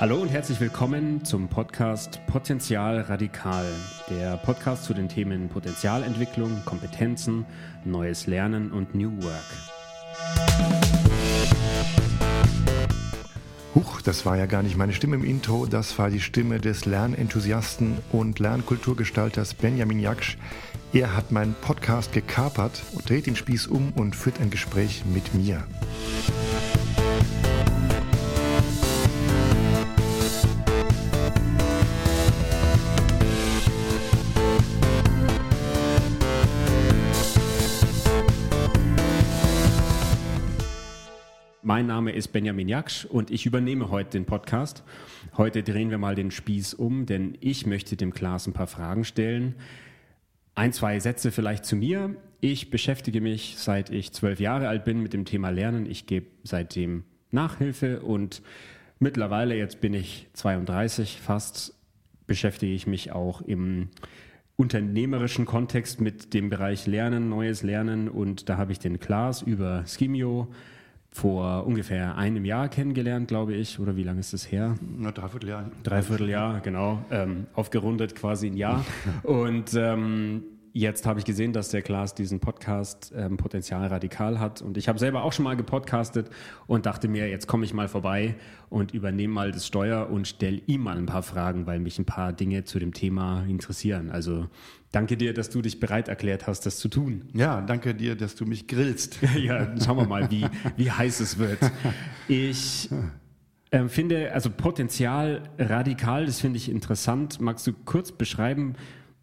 Hallo und herzlich willkommen zum Podcast Potenzial Radikal, der Podcast zu den Themen Potenzialentwicklung, Kompetenzen, neues Lernen und New Work. Huch, das war ja gar nicht meine Stimme im Intro, das war die Stimme des Lernenthusiasten und Lernkulturgestalters Benjamin Jaksch. Er hat meinen Podcast gekapert und dreht den Spieß um und führt ein Gespräch mit mir. Mein Name ist Benjamin Jaksch und ich übernehme heute den Podcast. Heute drehen wir mal den Spieß um, denn ich möchte dem Klaas ein paar Fragen stellen. Ein, zwei Sätze vielleicht zu mir. Ich beschäftige mich seit ich zwölf Jahre alt bin mit dem Thema Lernen. Ich gebe seitdem Nachhilfe und mittlerweile, jetzt bin ich 32 fast, beschäftige ich mich auch im unternehmerischen Kontext mit dem Bereich Lernen, neues Lernen und da habe ich den Klaas über Skimio vor ungefähr einem Jahr kennengelernt, glaube ich. Oder wie lange ist das her? Na, dreiviertel Jahr. Dreiviertel Jahr, genau. Ähm, aufgerundet quasi ein Jahr. Und ähm, jetzt habe ich gesehen, dass der Klaas diesen Podcast ähm, Potenzial radikal hat. Und ich habe selber auch schon mal gepodcastet und dachte mir, jetzt komme ich mal vorbei und übernehme mal das Steuer und stelle ihm mal ein paar Fragen, weil mich ein paar Dinge zu dem Thema interessieren. Also danke dir, dass du dich bereit erklärt hast, das zu tun. Ja, danke dir, dass du mich grillst. ja, schauen wir mal, wie, wie heiß es wird. Ich ähm, finde, also Potenzial radikal, das finde ich interessant. Magst du kurz beschreiben,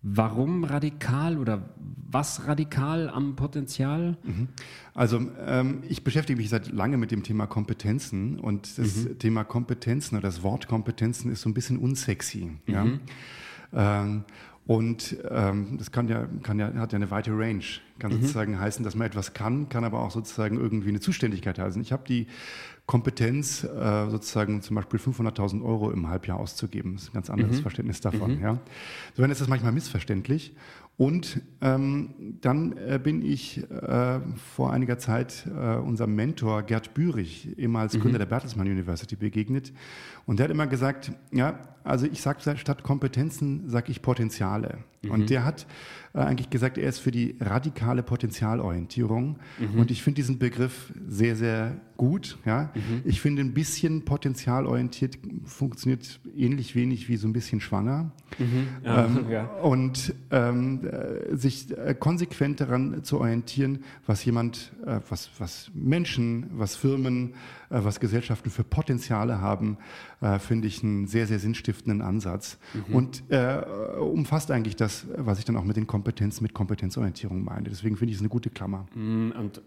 Warum radikal oder was radikal am Potenzial? Mhm. Also ähm, ich beschäftige mich seit lange mit dem Thema Kompetenzen und das mhm. Thema Kompetenzen oder das Wort Kompetenzen ist so ein bisschen unsexy. Mhm. Ja? Ähm, und ähm, das kann ja, kann ja, hat ja eine weite Range. Kann mhm. sozusagen heißen, dass man etwas kann, kann aber auch sozusagen irgendwie eine Zuständigkeit heißen. Ich habe die Kompetenz, äh, sozusagen zum Beispiel 500.000 Euro im Halbjahr auszugeben. Das ist ein ganz anderes mhm. Verständnis davon. Mhm. Ja. So ist das manchmal missverständlich. Und ähm, dann äh, bin ich äh, vor einiger Zeit äh, unserem Mentor Gerd Bürich, ehemals mhm. Gründer der Bertelsmann University, begegnet. Und der hat immer gesagt, ja, also ich sage statt Kompetenzen, sage ich Potenziale. Mhm. Und der hat äh, eigentlich gesagt, er ist für die radikale Potenzialorientierung. Mhm. Und ich finde diesen Begriff sehr, sehr gut. Ja? Mhm. Ich finde, ein bisschen potenzialorientiert funktioniert ähnlich wenig wie so ein bisschen schwanger. Mhm. Ja, ähm, ja. Und ähm, äh, sich äh, konsequent daran zu orientieren, was jemand, äh, was, was Menschen, was Firmen, was Gesellschaften für Potenziale haben, äh, finde ich einen sehr, sehr sinnstiftenden Ansatz. Mhm. Und äh, umfasst eigentlich das, was ich dann auch mit den Kompetenzen, mit Kompetenzorientierung meine. Deswegen finde ich es eine gute Klammer. Mm, und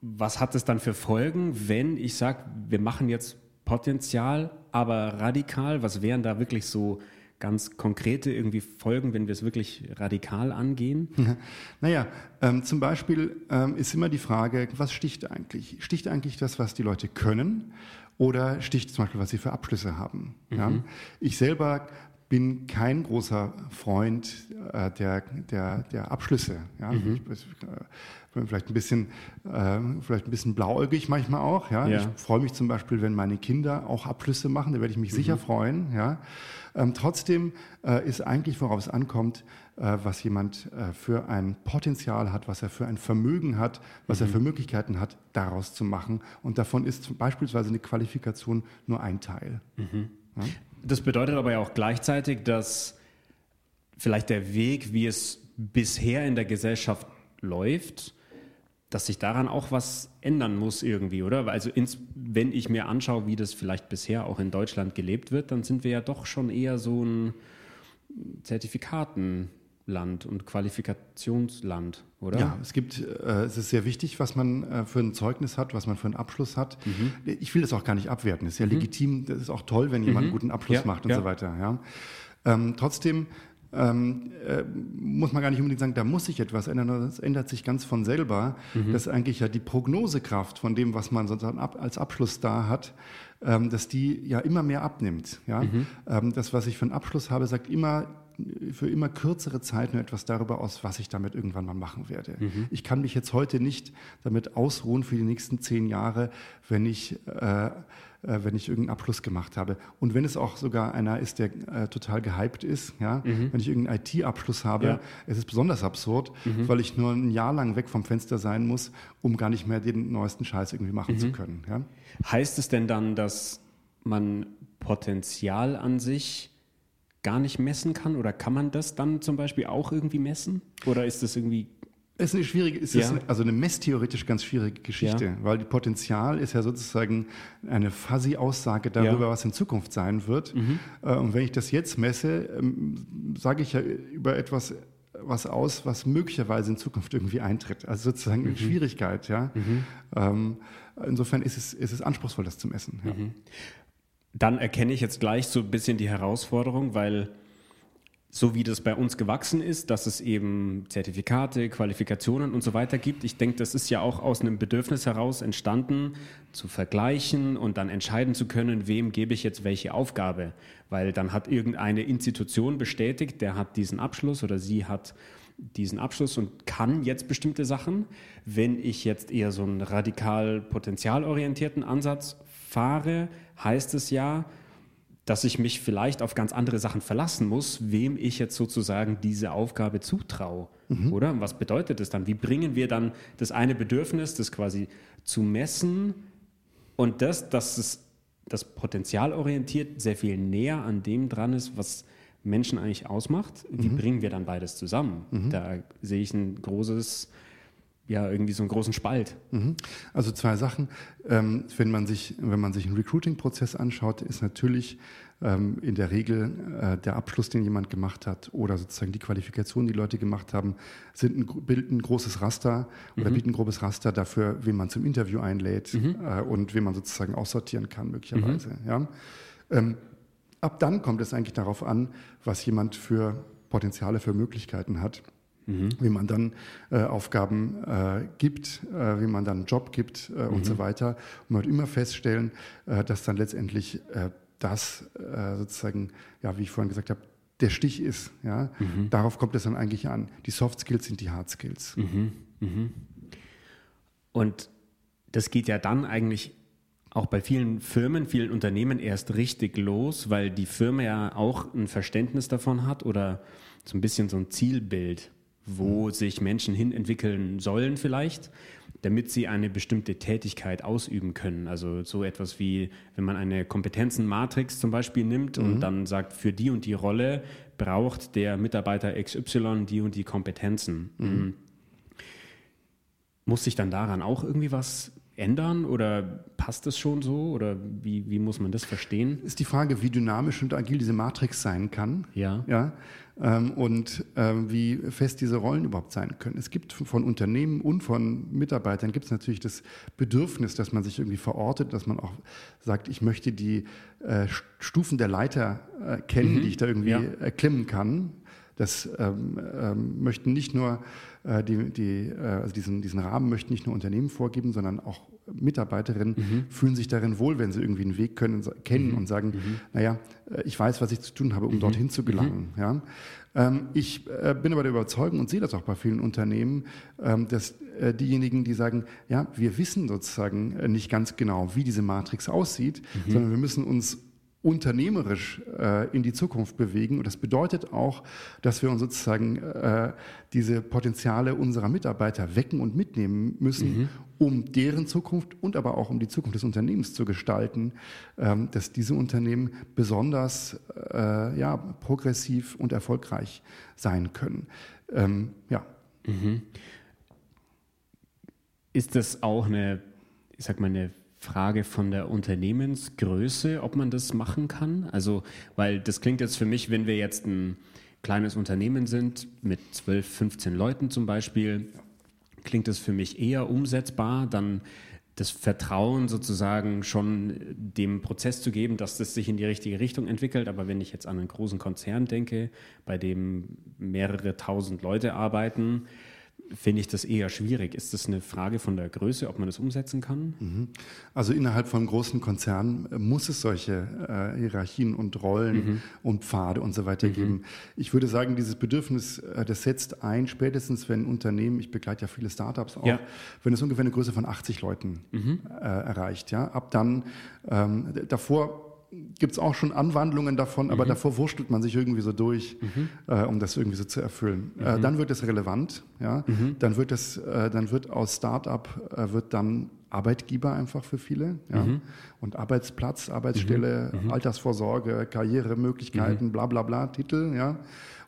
was hat es dann für Folgen, wenn ich sage, wir machen jetzt Potenzial, aber radikal? Was wären da wirklich so ganz konkrete irgendwie Folgen, wenn wir es wirklich radikal angehen? Naja, ähm, zum Beispiel ähm, ist immer die Frage, was sticht eigentlich? Sticht eigentlich das, was die Leute können? Oder sticht zum Beispiel, was sie für Abschlüsse haben? Mhm. Ja? Ich selber bin kein großer Freund äh, der, der, der Abschlüsse. Ja? Mhm. Ich, äh, bin vielleicht ein bisschen, äh, vielleicht ein bisschen blauäugig manchmal auch. Ja? ja. Ich freue mich zum Beispiel, wenn meine Kinder auch Abschlüsse machen, da werde ich mich mhm. sicher freuen. Ja? Ähm, trotzdem äh, ist eigentlich, worauf es ankommt, äh, was jemand äh, für ein Potenzial hat, was er für ein Vermögen hat, was mhm. er für Möglichkeiten hat, daraus zu machen. Und davon ist beispielsweise eine Qualifikation nur ein Teil. Mhm. Ja? Das bedeutet aber ja auch gleichzeitig, dass vielleicht der Weg, wie es bisher in der Gesellschaft läuft, dass sich daran auch was ändern muss irgendwie, oder? Also ins, wenn ich mir anschaue, wie das vielleicht bisher auch in Deutschland gelebt wird, dann sind wir ja doch schon eher so ein Zertifikatenland und Qualifikationsland, oder? Ja, es gibt, äh, es ist sehr wichtig, was man äh, für ein Zeugnis hat, was man für einen Abschluss hat. Mhm. Ich will das auch gar nicht abwerten. Es ist ja mhm. legitim, das ist auch toll, wenn jemand mhm. einen guten Abschluss ja, macht und ja. so weiter. Ja. Ähm, trotzdem ähm, äh, muss man gar nicht unbedingt sagen, da muss sich etwas ändern, das ändert sich ganz von selber, mhm. dass eigentlich ja die Prognosekraft von dem, was man sozusagen ab, als Abschluss da hat, ähm, dass die ja immer mehr abnimmt. Ja? Mhm. Ähm, das, was ich für einen Abschluss habe, sagt immer für immer kürzere Zeit nur etwas darüber aus, was ich damit irgendwann mal machen werde. Mhm. Ich kann mich jetzt heute nicht damit ausruhen für die nächsten zehn Jahre, wenn ich äh, äh, wenn ich irgendeinen Abschluss gemacht habe. Und wenn es auch sogar einer ist, der äh, total gehypt ist, ja, mhm. wenn ich irgendeinen IT-Abschluss habe, ja. es ist besonders absurd, mhm. weil ich nur ein Jahr lang weg vom Fenster sein muss, um gar nicht mehr den neuesten Scheiß irgendwie machen mhm. zu können. Ja? Heißt es denn dann, dass man Potenzial an sich gar nicht messen kann? Oder kann man das dann zum Beispiel auch irgendwie messen? Oder ist das irgendwie es ist eine schwierige, es ja. ist also eine messtheoretisch ganz schwierige Geschichte, ja. weil die Potenzial ist ja sozusagen eine fuzzy Aussage darüber, ja. was in Zukunft sein wird. Mhm. Äh, und wenn ich das jetzt messe, ähm, sage ich ja über etwas was aus, was möglicherweise in Zukunft irgendwie eintritt. Also sozusagen eine mhm. Schwierigkeit, ja. Mhm. Ähm, insofern ist es, ist es anspruchsvoll, das zu messen. Dann erkenne ich jetzt gleich so ein bisschen die Herausforderung, weil so wie das bei uns gewachsen ist, dass es eben Zertifikate, Qualifikationen und so weiter gibt. Ich denke, das ist ja auch aus einem Bedürfnis heraus entstanden, zu vergleichen und dann entscheiden zu können, wem gebe ich jetzt welche Aufgabe. Weil dann hat irgendeine Institution bestätigt, der hat diesen Abschluss oder sie hat diesen Abschluss und kann jetzt bestimmte Sachen. Wenn ich jetzt eher so einen radikal potenzialorientierten Ansatz fahre, heißt es ja, dass ich mich vielleicht auf ganz andere Sachen verlassen muss, wem ich jetzt sozusagen diese Aufgabe zutraue. Mhm. Oder? Was bedeutet das dann? Wie bringen wir dann das eine Bedürfnis, das quasi zu messen und das, dass es das Potenzial orientiert sehr viel näher an dem dran ist, was Menschen eigentlich ausmacht. Wie mhm. bringen wir dann beides zusammen? Mhm. Da sehe ich ein großes ja irgendwie so einen großen Spalt. Mhm. Also zwei Sachen. Ähm, wenn man sich, wenn man sich einen Recruiting-Prozess anschaut, ist natürlich ähm, in der Regel äh, der Abschluss, den jemand gemacht hat, oder sozusagen die Qualifikation, die Leute gemacht haben, sind ein, bilden ein großes Raster oder mhm. bieten ein grobes Raster dafür, wen man zum Interview einlädt mhm. äh, und wen man sozusagen aussortieren kann, möglicherweise. Mhm. Ja? Ähm, ab dann kommt es eigentlich darauf an, was jemand für Potenziale, für Möglichkeiten hat. Mhm. wie man dann äh, Aufgaben äh, gibt, äh, wie man dann einen Job gibt mhm. und so weiter. Und man wird immer feststellen, äh, dass dann letztendlich äh, das sozusagen, ja, wie ich vorhin gesagt habe, der Stich ist. Ja? Mhm. Darauf kommt es dann eigentlich an. Die Soft Skills sind die Hard Skills. Mhm. Mhm. Und das geht ja dann eigentlich auch bei vielen Firmen, vielen Unternehmen erst richtig los, weil die Firma ja auch ein Verständnis davon hat oder so ein bisschen so ein Zielbild wo sich Menschen hin entwickeln sollen vielleicht, damit sie eine bestimmte Tätigkeit ausüben können. Also so etwas wie, wenn man eine Kompetenzenmatrix zum Beispiel nimmt mhm. und dann sagt, für die und die Rolle braucht der Mitarbeiter XY die und die Kompetenzen. Mhm. mhm. Muss sich dann daran auch irgendwie was ändern oder passt es schon so oder wie, wie muss man das verstehen? Ist die Frage, wie dynamisch und agil diese Matrix sein kann. Ja. ja ähm, und ähm, wie fest diese Rollen überhaupt sein können. Es gibt von Unternehmen und von Mitarbeitern gibt es natürlich das Bedürfnis, dass man sich irgendwie verortet, dass man auch sagt, ich möchte die äh, Stufen der Leiter äh, kennen, mhm. die ich da irgendwie ja. erklimmen kann. Das ähm, ähm, möchten nicht nur die, die, äh, also diesen, diesen Rahmen möchten nicht nur Unternehmen vorgeben, sondern auch Mitarbeiterinnen mhm. fühlen sich darin wohl, wenn sie irgendwie einen Weg können, kennen mhm. und sagen, mhm. naja, äh, ich weiß, was ich zu tun habe, um mhm. dorthin zu gelangen. Mhm. Ja? Ähm, ich äh, bin aber der Überzeugung und sehe das auch bei vielen Unternehmen, ähm, dass äh, diejenigen, die sagen, ja, wir wissen sozusagen äh, nicht ganz genau, wie diese Matrix aussieht, mhm. sondern wir müssen uns unternehmerisch äh, in die Zukunft bewegen. Und das bedeutet auch, dass wir uns sozusagen äh, diese Potenziale unserer Mitarbeiter wecken und mitnehmen müssen, mhm. um deren Zukunft und aber auch um die Zukunft des Unternehmens zu gestalten, ähm, dass diese Unternehmen besonders äh, ja, progressiv und erfolgreich sein können. Ähm, ja. Mhm. Ist das auch eine, ich sag mal, eine Frage von der Unternehmensgröße, ob man das machen kann. Also, weil das klingt jetzt für mich, wenn wir jetzt ein kleines Unternehmen sind, mit 12, 15 Leuten zum Beispiel, klingt das für mich eher umsetzbar, dann das Vertrauen sozusagen schon dem Prozess zu geben, dass das sich in die richtige Richtung entwickelt. Aber wenn ich jetzt an einen großen Konzern denke, bei dem mehrere tausend Leute arbeiten, finde ich das eher schwierig. Ist das eine Frage von der Größe, ob man das umsetzen kann? Mhm. Also innerhalb von großen Konzernen äh, muss es solche äh, Hierarchien und Rollen mhm. und Pfade und so weiter mhm. geben. Ich würde sagen, dieses Bedürfnis, äh, das setzt ein, spätestens wenn ein Unternehmen, ich begleite ja viele Startups auch, ja. wenn es ungefähr eine Größe von 80 Leuten mhm. äh, erreicht. Ja? Ab dann, ähm, davor gibt es auch schon Anwandlungen davon, aber mhm. davor wurschtelt man sich irgendwie so durch, mhm. äh, um das irgendwie so zu erfüllen. Äh, mhm. dann wird es relevant, ja. Mhm. Dann wird es, äh, dann wird aus Startup äh, wird dann Arbeitgeber einfach für viele, ja. Mhm. Und Arbeitsplatz, Arbeitsstelle, mhm. Altersvorsorge, Karrieremöglichkeiten, bla bla bla, Titel, ja.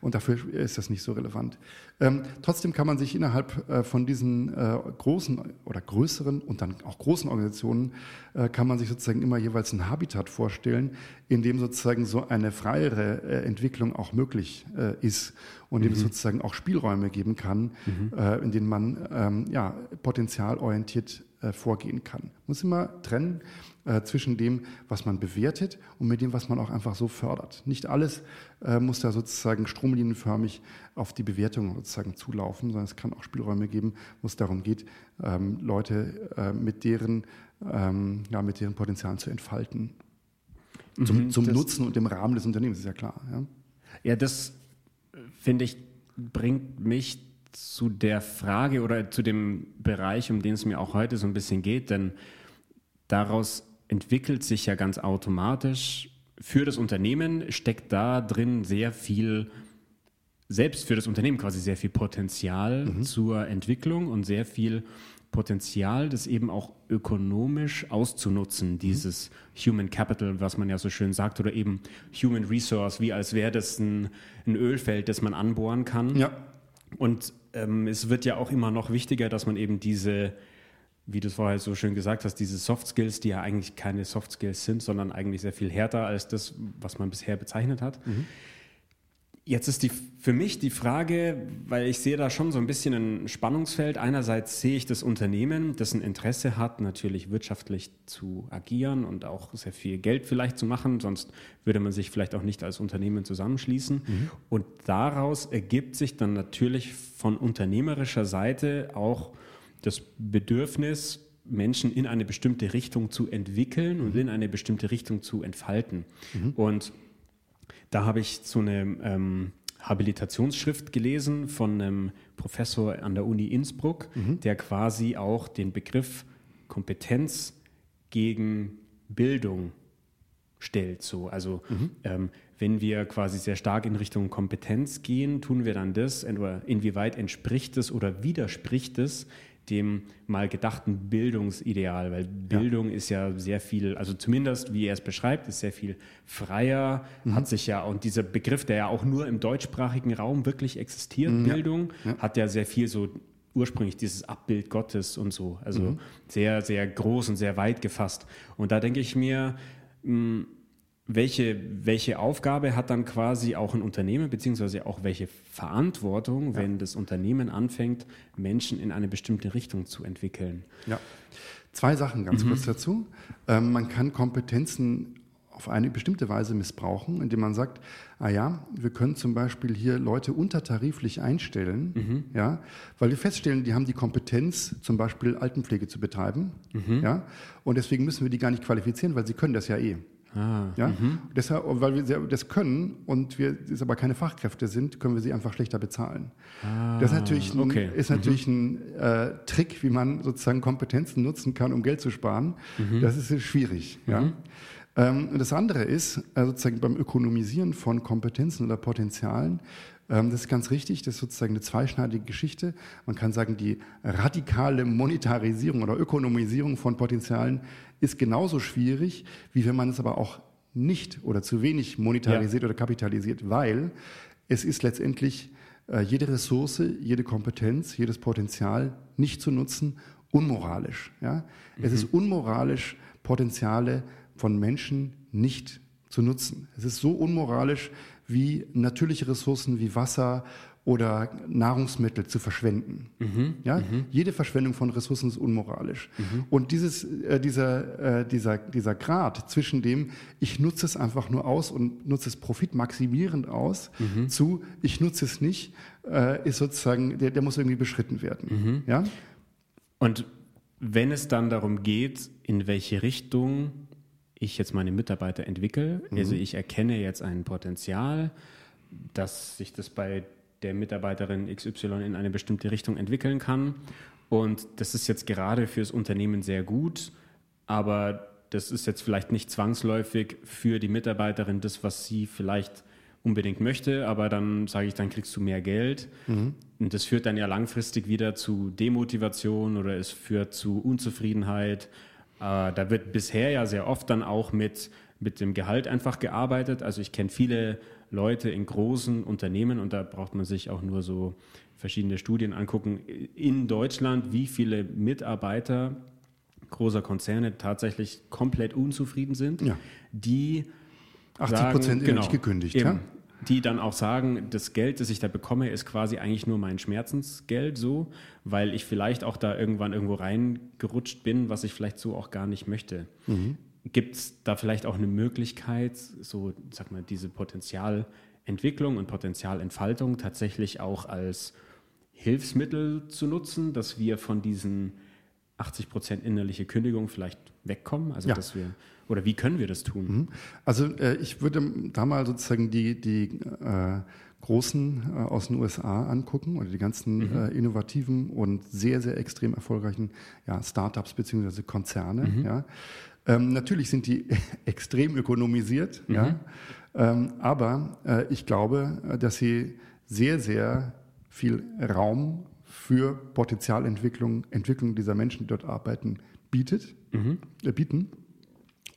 Und dafür ist das nicht so relevant. Ähm, trotzdem kann man sich innerhalb äh, von diesen äh, großen oder größeren und dann auch großen Organisationen, äh, kann man sich sozusagen immer jeweils ein Habitat vorstellen, in dem sozusagen so eine freiere äh, Entwicklung auch möglich äh, ist und mhm. dem es sozusagen auch Spielräume geben kann, mhm. Äh, in denen man ähm, ja, potenzialorientiert vorgehen kann. Muss immer trennen äh, zwischen dem, was man bewertet und mit dem, was man auch einfach so fördert. Nicht alles äh, muss da sozusagen stromlinienförmig auf die Bewertung sozusagen zulaufen, sondern es kann auch Spielräume geben, wo es darum geht, ähm, Leute äh, mit, deren, ähm, ja, mit deren Potenzialen zu entfalten. Zum, mhm, zum Nutzen und im Rahmen des Unternehmens, ist ja klar. Ja, ja das finde ich, bringt mich zu der Frage oder zu dem Bereich, um den es mir auch heute so ein bisschen geht, denn daraus entwickelt sich ja ganz automatisch. Für das Unternehmen steckt da drin sehr viel, selbst für das Unternehmen quasi sehr viel Potenzial mhm. zur Entwicklung und sehr viel Potenzial, das eben auch ökonomisch auszunutzen, mhm. dieses Human Capital, was man ja so schön sagt, oder eben Human Resource, wie als wäre das ein, ein Ölfeld, das man anbohren kann. Ja. Und ähm, es wird ja auch immer noch wichtiger, dass man eben diese wie du es vorher so schön gesagt hast, diese Soft Skills, die ja eigentlich keine Soft Skills sind, sondern eigentlich sehr viel härter als das, was man bisher bezeichnet hat. Mhm. Jetzt ist die, für mich die Frage, weil ich sehe da schon so ein bisschen ein Spannungsfeld. Einerseits sehe ich das Unternehmen, das ein Interesse hat, natürlich wirtschaftlich zu agieren und auch sehr viel Geld vielleicht zu machen, sonst würde man sich vielleicht auch nicht als Unternehmen zusammenschließen. Mhm. Und daraus ergibt sich dann natürlich von unternehmerischer Seite auch das Bedürfnis, Menschen in eine bestimmte Richtung zu entwickeln und mhm. in eine bestimmte Richtung zu entfalten. Mhm. Und da habe ich so eine ähm, Habilitationsschrift gelesen von einem Professor an der Uni Innsbruck, mhm. der quasi auch den Begriff Kompetenz gegen Bildung stellt. So. Also mhm. ähm, wenn wir quasi sehr stark in Richtung Kompetenz gehen, tun wir dann das, inwieweit entspricht es oder widerspricht es dem mal gedachten Bildungsideal, weil Bildung ja. ist ja sehr viel, also zumindest wie er es beschreibt, ist sehr viel freier, mhm. hat sich ja, und dieser Begriff, der ja auch nur im deutschsprachigen Raum wirklich existiert, mhm. Bildung, ja. hat ja sehr viel so ursprünglich dieses Abbild Gottes und so, also mhm. sehr, sehr groß und sehr weit gefasst. Und da denke ich mir, mh, hm, welche, welche Aufgabe hat dann quasi auch ein Unternehmen, beziehungsweise auch welche Verantwortung, ja. wenn das Unternehmen anfängt, Menschen in eine bestimmte Richtung zu entwickeln? Ja, zwei Sachen ganz mhm. kurz dazu. Ähm, man kann Kompetenzen auf eine bestimmte Weise missbrauchen, indem man sagt, ah ja, wir können zum Beispiel hier Leute untertariflich einstellen, mhm. ja, weil wir feststellen, die haben die Kompetenz, zum Beispiel Altenpflege zu betreiben, mhm. ja, und deswegen müssen wir die gar nicht qualifizieren, weil sie können das ja eh. Ah, ja? Mhm. Deshalb, weil wir das können und wir es aber keine Fachkräfte sind, können wir sie einfach schlechter bezahlen. Ah, das ist natürlich ein, okay. ist natürlich mhm. ein äh, Trick, wie man sozusagen Kompetenzen nutzen kann, um Geld zu sparen. Mhm. Das ist schwierig. Ja? Mhm. Ähm, das andere ist, äh, sozusagen beim Ökonomisieren von Kompetenzen oder Potenzialen, das ist ganz richtig, das ist sozusagen eine zweischneidige Geschichte. Man kann sagen, die radikale Monetarisierung oder Ökonomisierung von Potenzialen ist genauso schwierig, wie wenn man es aber auch nicht oder zu wenig monetarisiert ja. oder kapitalisiert, weil es ist letztendlich äh, jede Ressource, jede Kompetenz, jedes Potenzial nicht zu nutzen, unmoralisch. Ja? Mhm. Es ist unmoralisch, Potenziale von Menschen nicht zu nutzen. Es ist so unmoralisch wie natürliche Ressourcen wie Wasser oder Nahrungsmittel zu verschwenden. Mhm. Ja? Mhm. Jede Verschwendung von Ressourcen ist unmoralisch. Und dieses, äh, dieser, äh, dieser, dieser Grad zwischen dem, ich nutze es einfach nur aus und nutze es profitmaximierend aus, zu, ich nutze es nicht, äh, ist sozusagen, der, der muss irgendwie beschritten werden. Ja? Und wenn es dann darum geht, in welche Richtung ich jetzt meine Mitarbeiter entwickle, also ich erkenne jetzt ein Potenzial, dass sich das bei der Mitarbeiterin XY in eine bestimmte Richtung entwickeln kann. Und das ist jetzt gerade fürs Unternehmen sehr gut, aber das ist jetzt vielleicht nicht zwangsläufig für die Mitarbeiterin das, was sie vielleicht unbedingt möchte, aber dann sage ich, dann kriegst du mehr Geld. Und das führt dann ja langfristig wieder zu Demotivation oder es führt zu Unzufriedenheit. Äh, da wird bisher ja sehr oft dann auch mit, mit dem Gehalt einfach gearbeitet. Also ich kenne viele Leute in großen Unternehmen und da braucht man sich auch nur so verschiedene Studien angucken. In Deutschland, wie viele Mitarbeiter großer Konzerne tatsächlich komplett unzufrieden sind, Ja. die 80 Prozent genau, gekündigt. eben, Ja? Die dann auch sagen, das Geld, das ich da bekomme, ist quasi eigentlich nur mein Schmerzensgeld so, weil ich vielleicht auch da irgendwann irgendwo reingerutscht bin, was ich vielleicht so auch gar nicht möchte. Gibt es da vielleicht auch eine Möglichkeit, so, sag mal, diese Potenzialentwicklung und Potenzialentfaltung tatsächlich auch als Hilfsmittel zu nutzen, dass wir von diesen 80 Prozent innerliche Kündigung vielleicht wegkommen? Also Ja. dass wir oder wie können wir das tun? Also äh, ich würde da mal sozusagen die, die äh, Großen äh, aus den USA angucken oder die ganzen äh, innovativen und sehr, sehr extrem erfolgreichen ja, Startups beziehungsweise Konzerne. Ja. Ähm, natürlich sind die extrem ökonomisiert, ja. Ähm, aber äh, ich glaube, äh, dass sie sehr, sehr viel Raum für Potenzialentwicklung, Entwicklung dieser Menschen, die dort arbeiten, bietet, äh, bieten.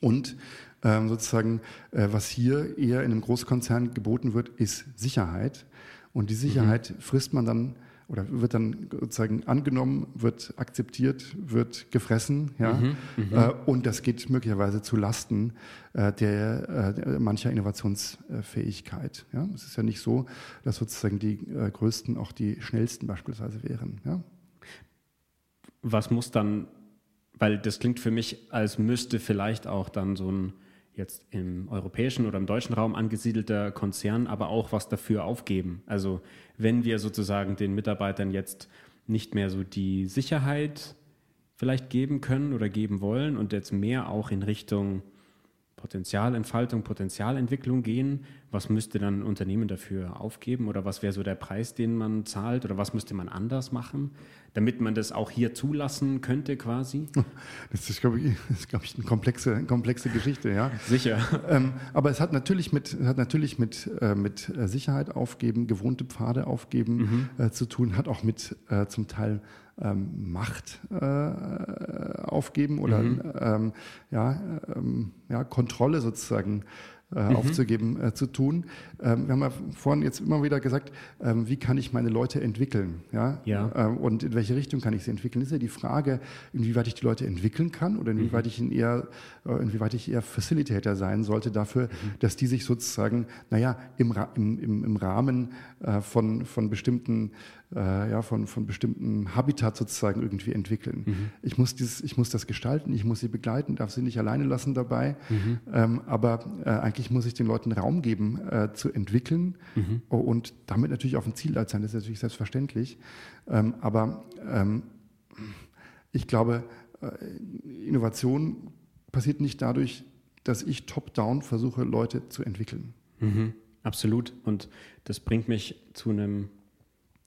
Und ähm, sozusagen, äh, was hier eher in einem Großkonzern geboten wird, ist Sicherheit. Und die Sicherheit frisst man dann oder wird dann sozusagen angenommen, wird akzeptiert, wird gefressen, ja. Äh, und das geht möglicherweise zu Lasten äh, der, äh, mancher Innovationsfähigkeit. Ja. Es ist ja nicht so, dass sozusagen die äh, größten auch die schnellsten beispielsweise wären. Ja. was muss dann, weil das klingt für mich, als müsste vielleicht auch dann so ein jetzt im europäischen oder im deutschen Raum angesiedelter Konzern aber auch was dafür aufgeben. Also wenn wir sozusagen den Mitarbeitern jetzt nicht mehr so die Sicherheit vielleicht geben können oder geben wollen und jetzt mehr auch in Richtung Potenzialentfaltung, Potenzialentwicklung gehen, was müsste dann ein Unternehmen dafür aufgeben oder was wäre so der Preis, den man zahlt oder was müsste man anders machen, damit man das auch hier zulassen könnte quasi? Das ist, glaube ich, ist, glaube ich, eine komplexe, komplexe Geschichte, ja. Sicher. Ähm, aber es hat natürlich mit, hat natürlich mit, äh, mit äh, Sicherheit aufgeben, gewohnte Pfade aufgeben äh, zu tun, hat auch mit äh, zum Teil ähm, Macht äh, aufgeben oder ähm, ja, ähm, ja, Kontrolle sozusagen äh, aufzugeben äh, zu tun. Ähm, wir haben ja vorhin jetzt immer wieder gesagt, ähm, wie kann ich meine Leute entwickeln? Ja? Ja. Ähm, und in welche Richtung kann ich sie entwickeln? Ist ja die Frage, inwieweit ich die Leute entwickeln kann oder inwieweit ich ihnen eher, äh, inwieweit ich eher Facilitator sein sollte dafür, dass die sich sozusagen, naja, im, im, im Rahmen äh, von, von bestimmten äh, ja, von, von bestimmten Habitat sozusagen irgendwie entwickeln. Ich, muss dieses, ich muss das gestalten, ich muss sie begleiten, darf sie nicht alleine lassen dabei. Ähm, aber äh, eigentlich muss ich den Leuten Raum geben, äh, zu entwickeln und damit natürlich auf ein Ziel sein. Das ist natürlich selbstverständlich. Ähm, aber ähm, ich glaube, äh, Innovation passiert nicht dadurch, dass ich top-down versuche, Leute zu entwickeln. Mhm, absolut. Und das bringt mich zu einem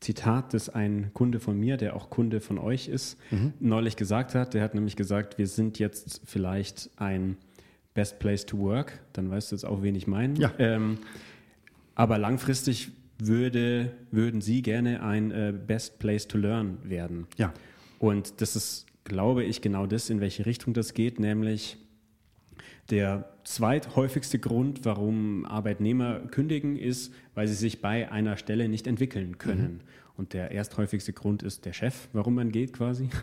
Zitat, das ein Kunde von mir, der auch Kunde von euch ist, neulich gesagt hat. Der hat nämlich gesagt, wir sind jetzt vielleicht ein Best Place to Work. Dann weißt du jetzt auch, wen ich meine. Ja. Ähm, aber langfristig würde, würden Sie gerne ein äh, Best Place to Learn werden. Ja. Und das ist, glaube ich, genau das, in welche Richtung das geht, nämlich der zweithäufigste Grund, warum Arbeitnehmer kündigen, ist, weil sie sich bei einer Stelle nicht entwickeln können. Und der ersthäufigste Grund ist der Chef, warum man geht quasi.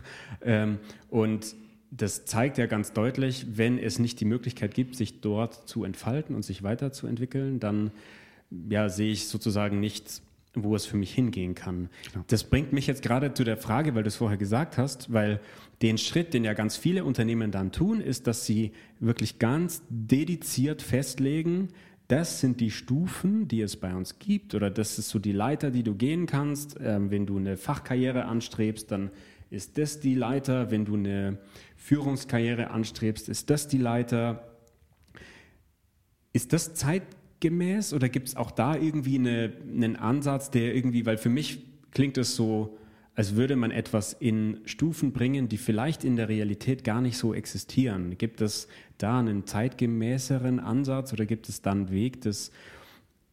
Ähm, und das zeigt ja ganz deutlich, wenn es nicht die Möglichkeit gibt, sich dort zu entfalten und sich weiterzuentwickeln, dann ja, sehe ich sozusagen nicht wo es für mich hingehen kann. Genau. Das bringt mich jetzt gerade zu der Frage, weil du es vorher gesagt hast, weil den Schritt, den ja ganz viele Unternehmen dann tun, ist, dass sie wirklich ganz dediziert festlegen, das sind die Stufen, die es bei uns gibt, oder das ist so die Leiter, die du gehen kannst. Ähm, wenn du eine Fachkarriere anstrebst, dann ist das die Leiter. Wenn du eine Führungskarriere anstrebst, ist das die Leiter. Ist das zeitgemäß oder gibt es auch da irgendwie eine, einen Ansatz, der irgendwie, weil für mich klingt es so, als würde man etwas in Stufen bringen, die vielleicht in der Realität gar nicht so existieren. Gibt es da einen zeitgemäßeren Ansatz oder gibt es da einen Weg, das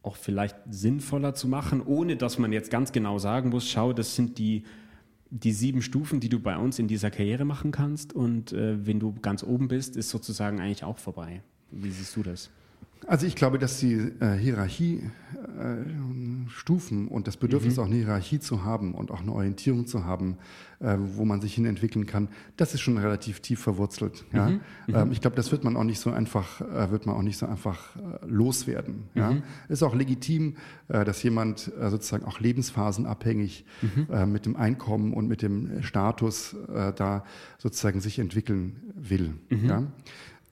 auch vielleicht sinnvoller zu machen, ohne dass man jetzt ganz genau sagen muss, schau, das sind die, die sieben Stufen, die du bei uns in dieser Karriere machen kannst und äh, wenn du ganz oben bist, ist sozusagen eigentlich auch vorbei. Wie siehst du das? Also ich glaube, dass die äh, Hierarchiestufen äh, und das Bedürfnis, mhm. auch eine Hierarchie zu haben und auch eine Orientierung zu haben, äh, wo man sich hin entwickeln kann, das ist schon relativ tief verwurzelt. Ja? Mhm. mhm. Ähm, ich glaube, das wird man auch nicht so einfach, äh, wird man auch nicht so einfach äh, loswerden. Ja? Mhm. Ist auch legitim, äh, dass jemand sozusagen auch lebensphasenabhängig mhm. mit dem Einkommen und mit dem Status da sozusagen sich entwickeln will. Mhm. Ja?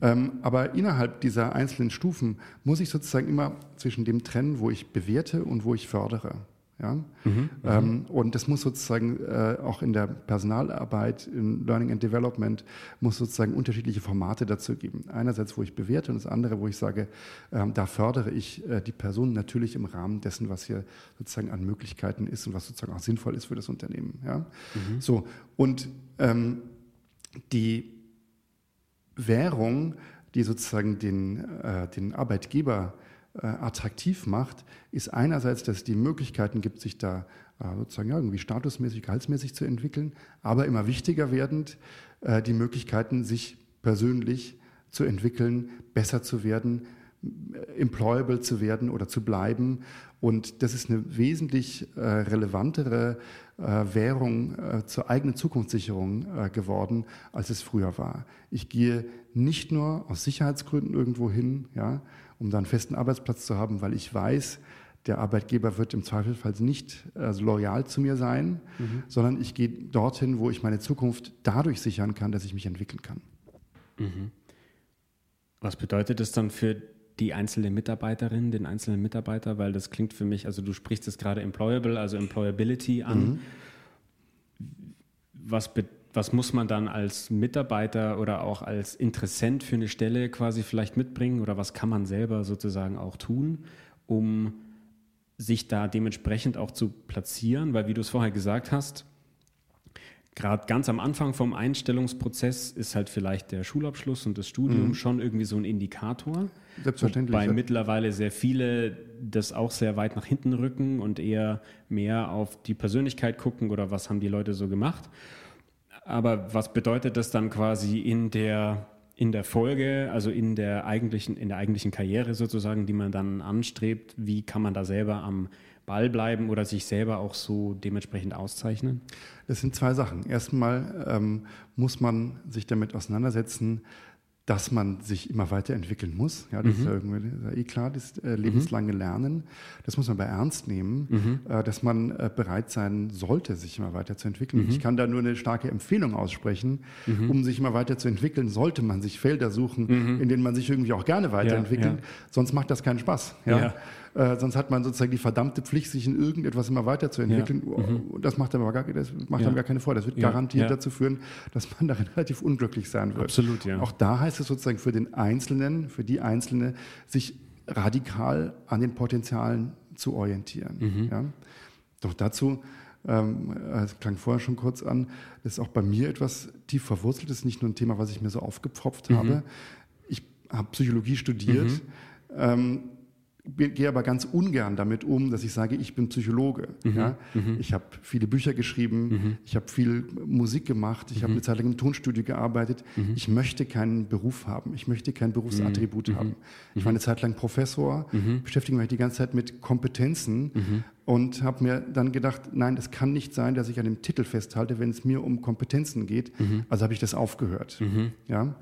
Ähm, aber innerhalb dieser einzelnen Stufen muss ich sozusagen immer zwischen dem trennen, wo ich bewerte und wo ich fördere. Ja? Mhm, mhm, ähm, und das muss sozusagen äh, auch in der Personalarbeit, in Learning and Development, muss sozusagen unterschiedliche Formate dazu geben. Einerseits, wo ich bewerte und das andere, wo ich sage, ähm, da fördere ich äh, die Person natürlich im Rahmen dessen, was hier sozusagen an Möglichkeiten ist und was sozusagen auch sinnvoll ist für das Unternehmen. Ja? Mhm. So, und ähm, die Währung, die sozusagen den, äh, den Arbeitgeber äh, attraktiv macht, ist einerseits, dass es die Möglichkeiten gibt, sich da äh, sozusagen ja, irgendwie statusmäßig, gehaltsmäßig zu entwickeln, aber immer wichtiger werdend äh, die Möglichkeiten, sich persönlich zu entwickeln, besser zu werden, employable zu werden oder zu bleiben. Und das ist eine wesentlich äh, relevantere äh, Währung äh, zur eigenen Zukunftssicherung äh, geworden, als es früher war. Ich gehe nicht nur aus Sicherheitsgründen irgendwo hin, ja, um da einen festen Arbeitsplatz zu haben, weil ich weiß, der Arbeitgeber wird im Zweifelsfall nicht also loyal zu mir sein, mhm. sondern ich gehe dorthin, wo ich meine Zukunft dadurch sichern kann, dass ich mich entwickeln kann. Mhm. Was bedeutet das dann für die einzelne Mitarbeiterin, den einzelnen Mitarbeiter, weil das klingt für mich, also du sprichst es gerade employable, also Employability an. Mhm. Was, was muss man dann als Mitarbeiter oder auch als Interessent für eine Stelle quasi vielleicht mitbringen oder was kann man selber sozusagen auch tun, um sich da dementsprechend auch zu platzieren? Weil wie du es vorher gesagt hast, gerade ganz am Anfang vom Einstellungsprozess ist halt vielleicht der Schulabschluss und das Studium mhm. schon irgendwie so ein Indikator. Selbstverständlich. Wobei ja. mittlerweile sehr viele das auch sehr weit nach hinten rücken und eher mehr auf die Persönlichkeit gucken oder was haben die Leute so gemacht. Aber was bedeutet das dann quasi in der, in der Folge, also in der eigentlichen, in der eigentlichen Karriere sozusagen, die man dann anstrebt? Wie kann man da selber am Ball bleiben oder sich selber auch so dementsprechend auszeichnen? Das sind zwei Sachen. Erstmal ähm, muss man sich damit auseinandersetzen, dass man sich immer weiterentwickeln muss. Ja, das mhm. ist ja irgendwie eh klar, das äh, lebenslange Lernen. Das muss man aber ernst nehmen, mhm. äh, dass man äh, bereit sein sollte, sich immer weiterzuentwickeln. Mhm. Ich kann da nur eine starke Empfehlung aussprechen. Mhm. Um sich immer weiterzuentwickeln, sollte man sich Felder suchen, mhm. in denen man sich irgendwie auch gerne weiterentwickelt. Ja, ja. Sonst macht das keinen Spaß. Ja? Äh, sonst hat man sozusagen die verdammte Pflicht, sich in irgendetwas immer weiterzuentwickeln. Ja. Mhm. Das macht aber gar, das macht ja. gar keine Freude. Das wird ja. garantiert dazu führen, dass man darin relativ unglücklich sein wird. Absolut, ja. Auch da heißt es sozusagen für den Einzelnen, für die Einzelne, sich radikal an den Potenzialen zu orientieren. Mhm. Ja? Doch dazu ähm, es klang vorher schon kurz an, das ist auch bei mir etwas tief verwurzelt, das ist nicht nur ein Thema, was ich mir so aufgepfropft mhm. habe. Ich habe Psychologie studiert. Mhm. Ähm, gehe aber ganz ungern damit um, dass ich sage, ich bin Psychologe. Mhm. Ja? Mhm. Ich habe viele Bücher geschrieben, mhm. ich habe viel Musik gemacht, ich habe mhm. eine Zeit lang im Tonstudio gearbeitet. Mhm. Ich möchte keinen Beruf haben, ich möchte kein Berufsattribut mhm. haben. Ich war eine Zeit lang Professor, beschäftige mich die ganze Zeit mit Kompetenzen und habe mir dann gedacht, nein, es kann nicht sein, dass ich an dem Titel festhalte, wenn es mir um Kompetenzen geht. Also habe ich das aufgehört, ja?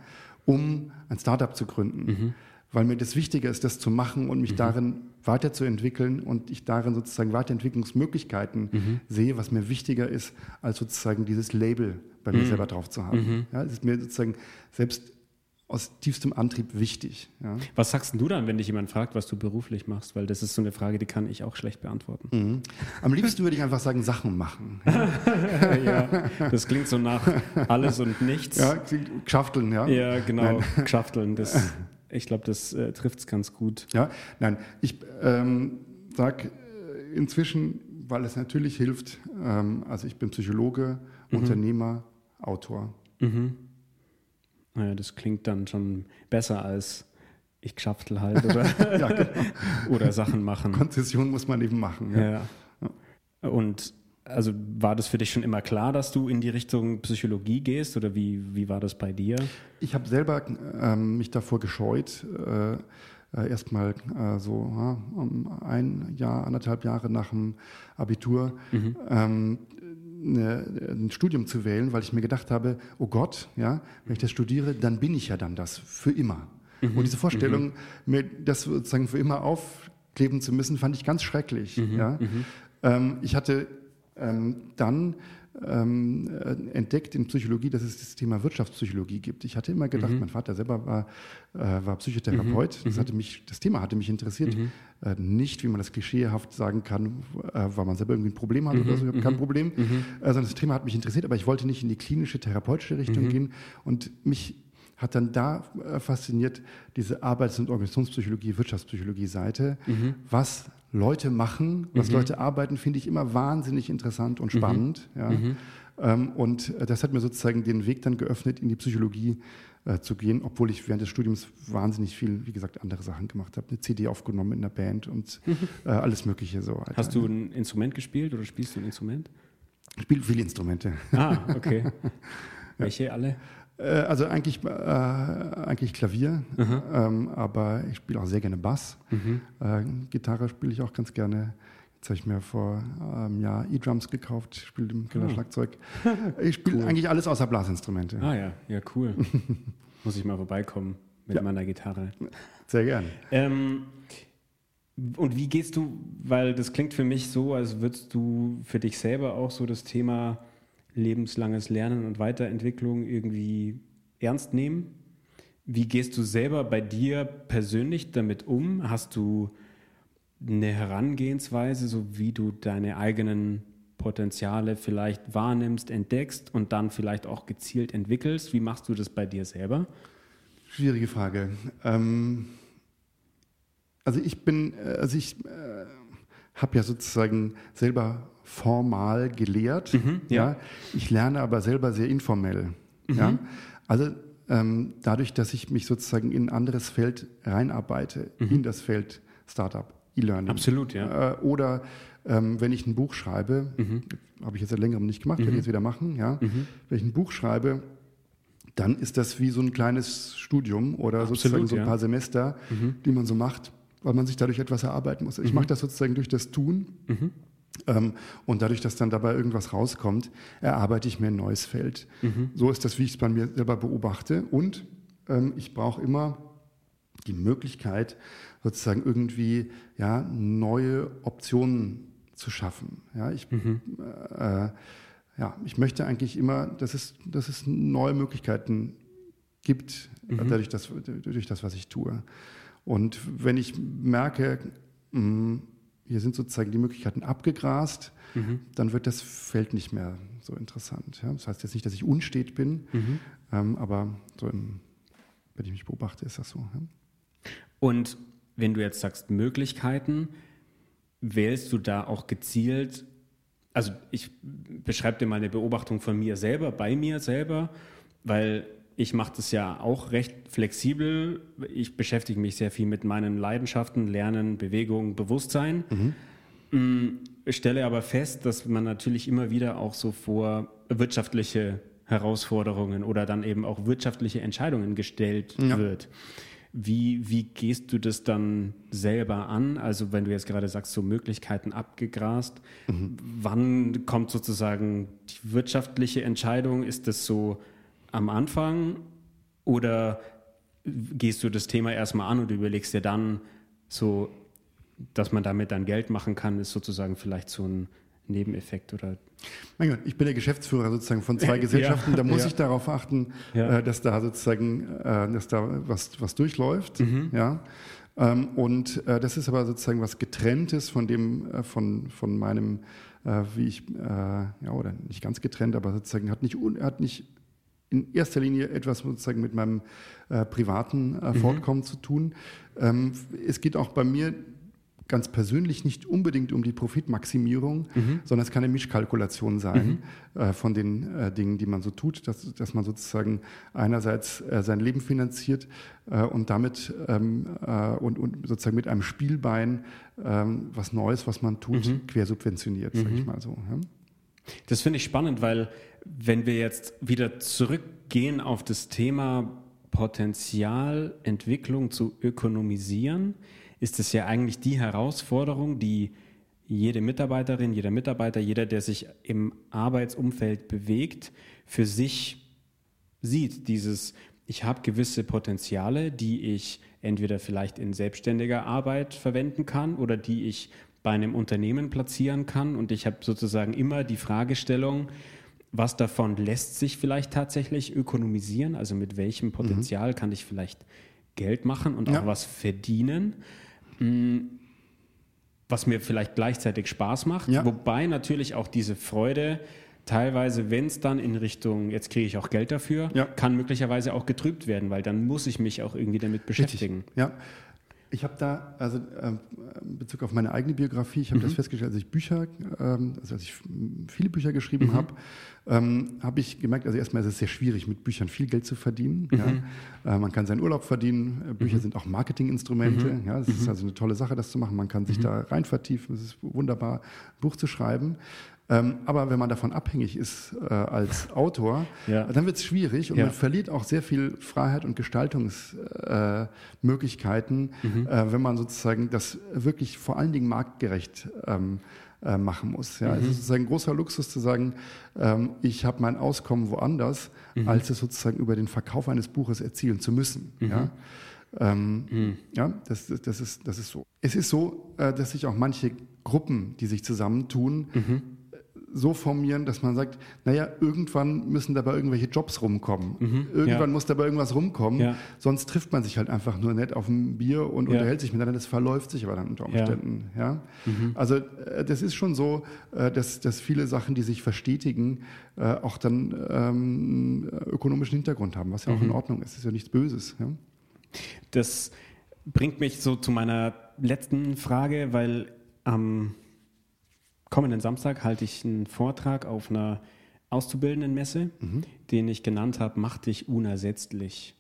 um ein Startup zu gründen weil mir das wichtiger ist, das zu machen und mich mhm. darin weiterzuentwickeln und ich darin sozusagen Weiterentwicklungsmöglichkeiten mhm. sehe, was mir wichtiger ist, als sozusagen dieses Label bei mir mhm. selber drauf zu haben. Mhm. Ja, es ist mir sozusagen selbst aus tiefstem Antrieb wichtig. Ja. Was sagst du dann, wenn dich jemand fragt, was du beruflich machst? Weil das ist so eine Frage, die kann ich auch schlecht beantworten. Mhm. Am liebsten würde ich einfach sagen, Sachen machen. ja, das klingt so nach alles und nichts. Ja, klingt schafteln, ja. Ja, genau, schafteln. Das, ich glaube, das äh, trifft es ganz gut. Ja, nein, ich ähm, sage äh, inzwischen, weil es natürlich hilft, ähm, also ich bin Psychologe, mhm. Unternehmer, Autor. Mhm. Naja, das klingt dann schon besser als ich geschaftel halt oder, ja, genau. oder Sachen machen. Konzession muss man eben machen. Ja. ja. Und also war das für dich schon immer klar, dass du in die Richtung Psychologie gehst oder wie, wie war das bei dir? Ich habe selber ähm, mich davor gescheut, äh, äh, erstmal äh, so ja, ein Jahr, anderthalb Jahre nach dem Abitur mhm. ähm, eine, ein Studium zu wählen, weil ich mir gedacht habe, oh Gott, ja, wenn ich das studiere, dann bin ich ja dann das für immer. Mhm. Und diese Vorstellung, mhm. mir das sozusagen für immer aufkleben zu müssen, fand ich ganz schrecklich. Mhm. Ja. Mhm. Ähm, ich hatte dann ähm, äh, entdeckt in Psychologie, dass es das Thema Wirtschaftspsychologie gibt. Ich hatte immer gedacht, mhm. mein Vater selber war, äh, war Psychotherapeut. Mhm. Das, mhm. hatte mich, das Thema hatte mich interessiert. Mhm. Äh, nicht, wie man das klischeehaft sagen kann, äh, weil man selber irgendwie ein Problem hat mhm. oder so. Ich habe kein mhm. Problem. Äh, sondern das Thema hat mich interessiert, aber ich wollte nicht in die klinische, therapeutische Richtung gehen. Und mich hat dann da äh, fasziniert diese Arbeits- und Organisationspsychologie, Wirtschaftspsychologie-Seite. Was Leute machen, was mhm. Leute arbeiten, finde ich immer wahnsinnig interessant und spannend. Mhm. Ja. Mhm. Ähm, und äh, das hat mir sozusagen den Weg dann geöffnet, in die Psychologie äh, zu gehen, obwohl ich während des Studiums wahnsinnig viel, wie gesagt, andere Sachen gemacht habe. Eine CD aufgenommen in der Band und mhm. äh, alles Mögliche so. Alter. Hast du ein Instrument gespielt oder spielst du ein Instrument? Ich spiele viele Instrumente. Ah, okay. Welche alle? Äh, also eigentlich, äh, eigentlich Klavier, ähm, aber ich spiele auch sehr gerne Bass. Mhm. Äh, Gitarre spiele ich auch ganz gerne. Jetzt habe ich mir vor einem Jahr E-Drums gekauft, spiele im Keller Schlagzeug. Ich spiele cool. eigentlich alles außer Blasinstrumente. Ah ja, ja, cool. Muss ich mal vorbeikommen mit ja. meiner Gitarre. Sehr gerne. Ähm, und wie gehst du, weil das klingt für mich so, als würdest du für dich selber auch so das Thema lebenslanges Lernen und Weiterentwicklung irgendwie ernst nehmen? Wie gehst du selber bei dir persönlich damit um? Hast du eine Herangehensweise, so wie du deine eigenen Potenziale vielleicht wahrnimmst, entdeckst und dann vielleicht auch gezielt entwickelst? Wie machst du das bei dir selber? Schwierige Frage. Ähm, also ich bin, äh, also ich äh, habe ja sozusagen selber formal gelehrt. Mhm, ja. ja. Ich lerne aber selber sehr informell. Mhm. Ja. Also ähm, dadurch, dass ich mich sozusagen in ein anderes Feld reinarbeite, mhm. in das Feld Startup, E-Learning. Absolut, ja. Äh, oder ähm, wenn ich ein Buch schreibe, mhm. habe ich jetzt seit längerem nicht gemacht, werde ich mhm. jetzt wieder machen, ja. Mhm. Wenn ich ein Buch schreibe, dann ist das wie so ein kleines Studium oder Absolut, sozusagen so ein paar Semester, die man so macht weil man sich dadurch etwas erarbeiten muss. Ich mache das sozusagen durch das Tun. Ähm, und dadurch, dass dann dabei irgendwas rauskommt, erarbeite ich mir ein neues Feld. Mhm. So ist das, wie ich es bei mir selber beobachte. Und ähm, ich brauche immer die Möglichkeit, sozusagen irgendwie ja, neue Optionen zu schaffen. Ja, ich, mhm. äh, ja, ich möchte eigentlich immer, dass es, dass es neue Möglichkeiten gibt, mhm. dadurch, das, durch das, was ich tue. Und wenn ich merke, mh, hm, hier sind sozusagen die Möglichkeiten abgegrast, mhm. dann wird das Feld nicht mehr so interessant. Ja? Das heißt jetzt nicht, dass ich unstet bin, mhm. ähm, aber so im, wenn ich mich beobachte, ist das so. Ja? Und wenn du jetzt sagst Möglichkeiten, wählst du da auch gezielt, also ich beschreibe dir mal eine Beobachtung von mir selber, bei mir selber, weil ich mache das ja auch recht flexibel. Ich beschäftige mich sehr viel mit meinen Leidenschaften, Lernen, Bewegung, Bewusstsein. Mhm. Mm, stelle aber fest, dass man natürlich immer wieder auch so vor wirtschaftliche Herausforderungen oder dann eben auch wirtschaftliche Entscheidungen gestellt ja. wird. Wie, wie gehst du das dann selber an? Also wenn du jetzt gerade sagst, so Möglichkeiten abgegrast, mhm. wann kommt sozusagen die wirtschaftliche Entscheidung? Ist das so am Anfang oder gehst du das Thema erstmal an und überlegst dir dann so, dass man damit dann Geld machen kann, ist sozusagen vielleicht so ein Nebeneffekt oder. Mein Gott, ich bin der Geschäftsführer sozusagen von zwei Gesellschaften. Ja, da muss ja. ich darauf achten, ja. äh, dass da sozusagen, äh, dass da was, was durchläuft. Mhm. Ja. Ähm, und äh, das ist aber sozusagen was getrenntes von dem, von, von meinem, wie ich, ja, oder nicht ganz getrennt, aber sozusagen hat nicht, hat nicht in erster Linie etwas sozusagen mit meinem privaten mhm. Fortkommen zu tun. Ähm, es geht auch bei mir ganz persönlich nicht unbedingt um die Profitmaximierung, mhm. sondern es kann eine Mischkalkulation sein mhm. äh, von den äh, Dingen, die man so tut, dass, dass man sozusagen einerseits äh, sein Leben finanziert äh, und damit ähm, äh, und, und, sozusagen mit einem Spielbein ähm, was Neues, was man tut, mhm. quersubventioniert, sage ich mhm. mal so. Ja? Das finde ich spannend, weil wenn wir jetzt wieder zurückgehen auf das Thema Potenzialentwicklung zu ökonomisieren, ist es ja eigentlich die Herausforderung, die jede Mitarbeiterin, jeder Mitarbeiter, jeder, der sich im Arbeitsumfeld bewegt, für sich sieht. Dieses, ich habe gewisse Potenziale, die ich entweder vielleicht in selbstständiger Arbeit verwenden kann oder die ich bei einem Unternehmen platzieren kann. Und ich habe sozusagen immer die Fragestellung, was davon lässt sich vielleicht tatsächlich ökonomisieren? Also mit welchem Potenzial mhm. kann ich vielleicht Geld machen und ja. auch was verdienen? Mm, was mir vielleicht gleichzeitig Spaß macht, ja. wobei natürlich auch diese Freude teilweise, wenn es dann in Richtung, jetzt kriege ich auch Geld dafür, ja. kann möglicherweise auch getrübt werden, weil dann muss ich mich auch irgendwie damit beschäftigen. Richtig. Ja, ich habe da, also äh, in Bezug auf meine eigene Biografie, ich habe mhm. das festgestellt, als ich Bücher, ähm, also als ich viele Bücher geschrieben mhm. habe, ähm, habe ich gemerkt, also erstmal ist es sehr schwierig, mit Büchern viel Geld zu verdienen. Mhm. Ja. Äh, man kann seinen Urlaub verdienen, äh, Bücher mhm. sind auch Marketinginstrumente. Mhm. Ja, es ist mhm. also eine tolle Sache, das zu machen. Man kann sich da rein vertiefen. Es ist wunderbar, ein Buch zu schreiben. Ähm, aber wenn man davon abhängig ist äh, als Autor, ja. dann wird es schwierig und ja. man verliert auch sehr viel Freiheit und Gestaltungsmöglichkeiten, äh, mhm. äh, wenn man sozusagen das wirklich vor allen Dingen marktgerecht ähm, äh, machen muss. Ja? Mhm. Es ist ein großer Luxus zu sagen, ähm, ich habe mein Auskommen woanders, mhm. als es sozusagen über den Verkauf eines Buches erzielen zu müssen. Mhm. Ja? Ähm, mhm. ja, das, das, ist, das ist so. Es ist so, äh, dass sich auch manche Gruppen, die sich zusammentun, mhm so formieren, dass man sagt, naja, irgendwann müssen dabei irgendwelche Jobs rumkommen. Mhm, irgendwann ja. muss dabei irgendwas rumkommen. Ja. Sonst trifft man sich halt einfach nur nett auf ein Bier und ja. unterhält sich miteinander. Das verläuft sich aber dann unter Umständen. Ja. Mhm. Also äh, das ist schon so, äh, dass, dass viele Sachen, die sich verstetigen, äh, auch dann ähm, ökonomischen Hintergrund haben, was ja auch mhm. in Ordnung ist. Das ist ja nichts Böses. Das bringt mich so zu meiner letzten Frage, weil am ähm kommenden Samstag halte ich einen Vortrag auf einer Auszubildendenmesse, mhm. den ich genannt habe, Mach dich unersetzlich.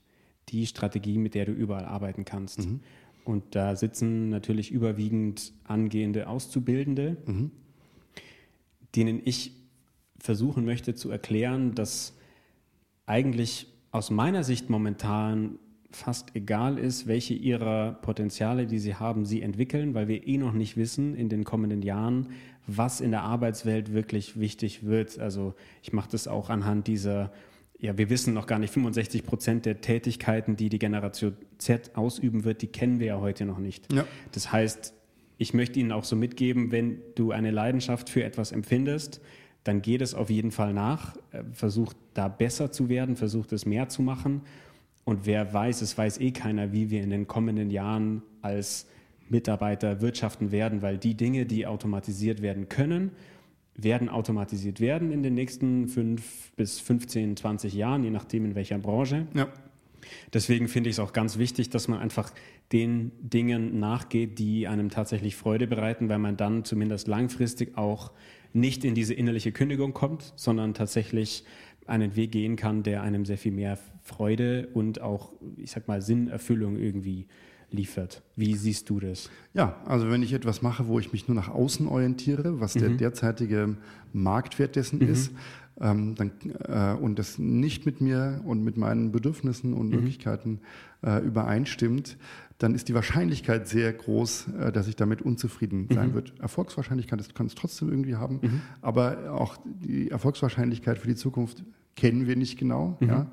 Die Strategie, mit der du überall arbeiten kannst. Mhm. Und da sitzen natürlich überwiegend angehende Auszubildende, mhm. denen ich versuchen möchte zu erklären, dass eigentlich aus meiner Sicht momentan fast egal ist, welche ihrer Potenziale, die sie haben, sie entwickeln, weil wir eh noch nicht wissen in den kommenden Jahren, was in der Arbeitswelt wirklich wichtig wird. Also ich mache das auch anhand dieser, ja, wir wissen noch gar nicht, 65 Prozent der Tätigkeiten, die die Generation Z ausüben wird, die kennen wir ja heute noch nicht. Ja. Das heißt, ich möchte Ihnen auch so mitgeben, wenn du eine Leidenschaft für etwas empfindest, dann geht es auf jeden Fall nach, äh, versucht da besser zu werden, versucht es mehr zu machen. Und wer weiß, es weiß eh keiner, wie wir in den kommenden Jahren als Mitarbeiter wirtschaften werden, weil die Dinge, die automatisiert werden können, werden automatisiert werden in den nächsten fünf bis 15, 20 Jahren, je nachdem in welcher Branche. Ja. Deswegen finde ich es auch ganz wichtig, dass man einfach den Dingen nachgeht, die einem tatsächlich Freude bereiten, weil man dann zumindest langfristig auch nicht in diese innerliche Kündigung kommt, sondern tatsächlich einen Weg gehen kann, der einem sehr viel mehr Freude und auch, ich sag mal, Sinnerfüllung irgendwie liefert. Wie siehst du das? Ja, also wenn ich etwas mache, wo ich mich nur nach außen orientiere, was mhm. der derzeitige Marktwert dessen mhm. ist, ähm, dann, äh, und das nicht mit mir und mit meinen Bedürfnissen und mhm. Möglichkeiten äh, übereinstimmt, dann ist die Wahrscheinlichkeit sehr groß, äh, dass ich damit unzufrieden sein mhm. wird. Erfolgswahrscheinlichkeit das kann es trotzdem irgendwie haben, mhm. aber auch die Erfolgswahrscheinlichkeit für die Zukunft kennen wir nicht genau. Mhm. Ja.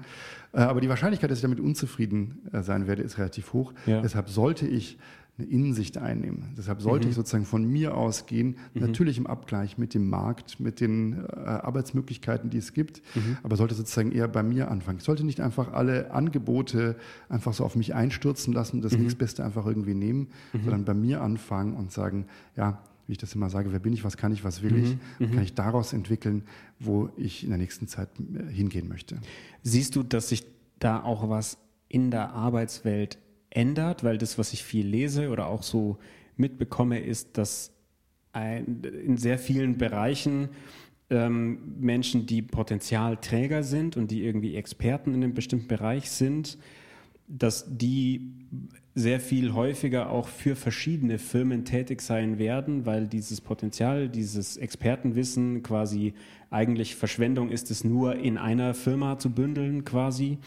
Äh, aber die Wahrscheinlichkeit, dass ich damit unzufrieden äh, sein werde, ist relativ hoch. Ja. Deshalb sollte ich eine Innensicht einnehmen. Deshalb sollte mhm. ich sozusagen von mir ausgehen, mhm. natürlich im Abgleich mit dem Markt, mit den äh, Arbeitsmöglichkeiten, die es gibt, mhm. aber sollte sozusagen eher bei mir anfangen. Ich sollte nicht einfach alle Angebote einfach so auf mich einstürzen lassen, das mhm. nächstbeste einfach irgendwie nehmen, mhm. sondern bei mir anfangen und sagen, ja, wie ich das immer sage, wer bin ich, was kann ich, was will mhm. ich, und kann ich daraus entwickeln, wo ich in der nächsten Zeit äh, hingehen möchte. Siehst du, dass sich da auch was in der Arbeitswelt ändert, weil das, was ich viel lese oder auch so mitbekomme, ist, dass ein, in sehr vielen Bereichen ähm, Menschen, die Potenzialträger sind und die irgendwie Experten in einem bestimmten Bereich sind, dass die sehr viel häufiger auch für verschiedene Firmen tätig sein werden, weil dieses Potenzial, dieses Expertenwissen quasi eigentlich Verschwendung ist, es nur in einer Firma zu bündeln quasi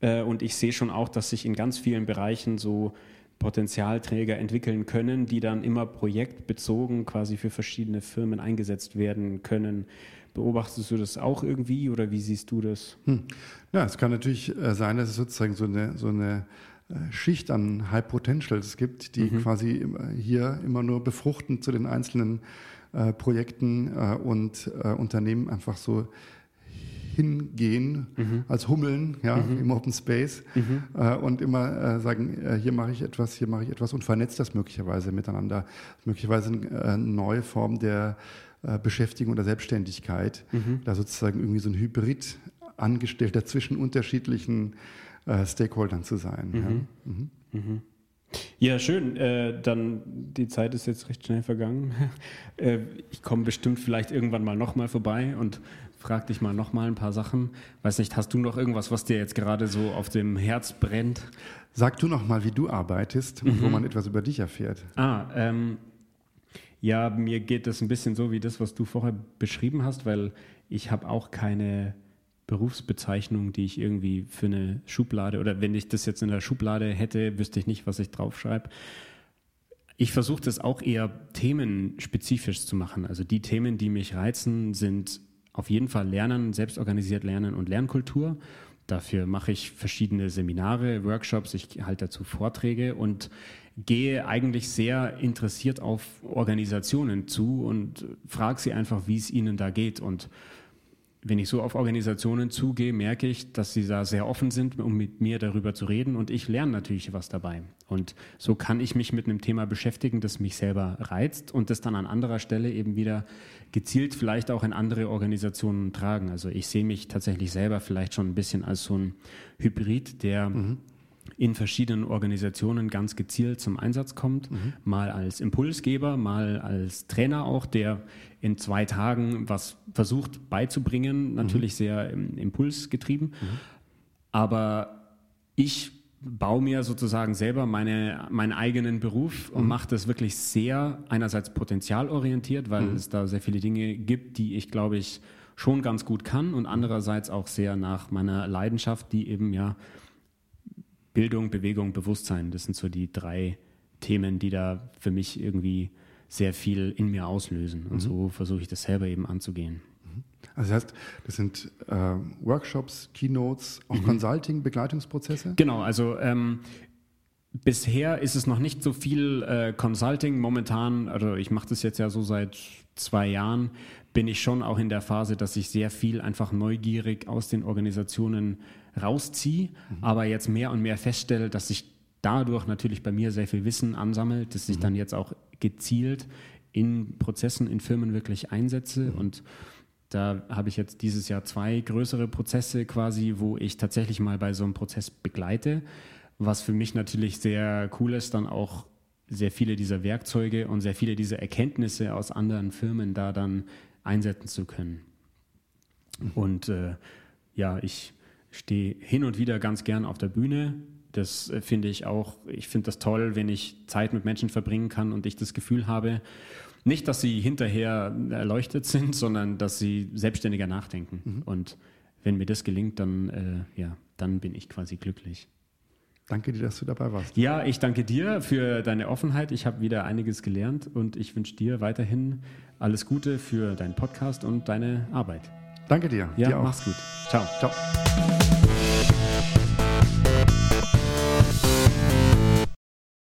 äh, und ich sehe schon auch, dass sich in ganz vielen Bereichen so Potenzialträger entwickeln können, die dann immer projektbezogen quasi für verschiedene Firmen eingesetzt werden können. Beobachtest du das auch irgendwie oder wie siehst du das? Hm. Ja, es kann natürlich äh, sein, dass es sozusagen so eine, so eine Schicht an High Potentials gibt, die mhm. quasi hier immer nur befruchtend zu den einzelnen äh, Projekten äh, und äh, Unternehmen einfach so hingehen mhm. als Hummeln ja, mhm. im Open Space mhm. äh, und immer äh, sagen, äh, hier mache ich etwas, hier mache ich etwas und vernetzt das möglicherweise miteinander. Möglicherweise eine äh, neue Form der äh, Beschäftigung oder Selbstständigkeit, mhm. da sozusagen irgendwie so ein Hybrid Angestellter zwischen unterschiedlichen äh, Stakeholdern zu sein. Ja. Mhm. Mhm. Ja, schön. Äh, dann die Zeit ist jetzt recht schnell vergangen. Äh, ich komme bestimmt vielleicht irgendwann mal nochmal vorbei und frag dich mal noch mal ein paar Sachen. Weiß nicht, hast du noch irgendwas, was dir jetzt gerade so auf dem Herz brennt? Sag du noch mal, wie du arbeitest und mhm. wo man etwas über dich erfährt. Ah, ähm, ja, mir geht das ein bisschen so wie das, was du vorher beschrieben hast, weil ich habe auch keine Berufsbezeichnung, die ich irgendwie für eine Schublade oder wenn ich das jetzt in der Schublade hätte, wüsste ich nicht, was ich draufschreibe. Ich versuche das auch eher themenspezifisch zu machen. Also die Themen, die mich reizen, sind auf jeden Fall Lernen, selbstorganisiert Lernen und Lernkultur. Dafür mache ich verschiedene Seminare, Workshops, ich halte dazu Vorträge und gehe eigentlich sehr interessiert auf Organisationen zu und frage sie einfach, wie es ihnen da geht. Und wenn ich so auf Organisationen zugehe, merke ich, dass sie da sehr offen sind, um mit mir darüber zu reden und ich lerne natürlich was dabei. Und so kann ich mich mit einem Thema beschäftigen, das mich selber reizt und das dann an anderer Stelle eben wieder gezielt vielleicht auch in andere Organisationen tragen. Also ich sehe mich tatsächlich selber vielleicht schon ein bisschen als so ein Hybrid, der mhm in verschiedenen Organisationen ganz gezielt zum Einsatz kommt. Mhm. Mal als Impulsgeber, mal als Trainer auch, der in zwei Tagen was versucht beizubringen, natürlich mhm. sehr impulsgetrieben. Mhm. Aber ich baue mir sozusagen selber meine, meinen eigenen Beruf und mhm. mache das wirklich sehr einerseits potenzialorientiert, weil mhm. es da sehr viele Dinge gibt, die ich, glaube ich, schon ganz gut kann und andererseits auch sehr nach meiner Leidenschaft, die eben ja Bildung, Bewegung, Bewusstsein. Das sind so die drei Themen, die da für mich irgendwie sehr viel in mir auslösen. Und mhm. so versuche ich das selber eben anzugehen. Mhm. Also das heißt, das sind äh, Workshops, Keynotes, auch mhm. Consulting, Begleitungsprozesse? Genau, also ähm, bisher ist es noch nicht so viel äh, Consulting. Momentan, also ich mache das jetzt ja so seit zwei Jahren, bin ich schon auch in der Phase, dass ich sehr viel einfach neugierig aus den Organisationen rausziehe, mhm. aber jetzt mehr und mehr feststelle, dass sich dadurch natürlich bei mir sehr viel Wissen ansammelt, dass ich mhm. dann jetzt auch gezielt in Prozessen, in Firmen wirklich einsetze mhm. und da habe ich jetzt dieses Jahr zwei größere Prozesse quasi, wo ich tatsächlich mal bei so einem Prozess begleite, was für mich natürlich sehr cool ist, dann auch sehr viele dieser Werkzeuge und sehr viele dieser Erkenntnisse aus anderen Firmen da dann einsetzen zu können. Und äh, ja, ich stehe hin und wieder ganz gern auf der Bühne. Das äh, finde ich auch, ich finde das toll, wenn ich Zeit mit Menschen verbringen kann und ich das Gefühl habe, nicht, dass sie hinterher erleuchtet sind, sondern dass sie selbstständiger nachdenken. Mhm. Und wenn mir das gelingt, dann, äh, ja, dann bin ich quasi glücklich. Danke dir, dass du dabei warst. Ja, ich danke dir für deine Offenheit. Ich habe wieder einiges gelernt und ich wünsche dir weiterhin alles Gute für deinen Podcast und deine Arbeit. Danke dir. Ja, dir mach's gut. Ciao. Ciao.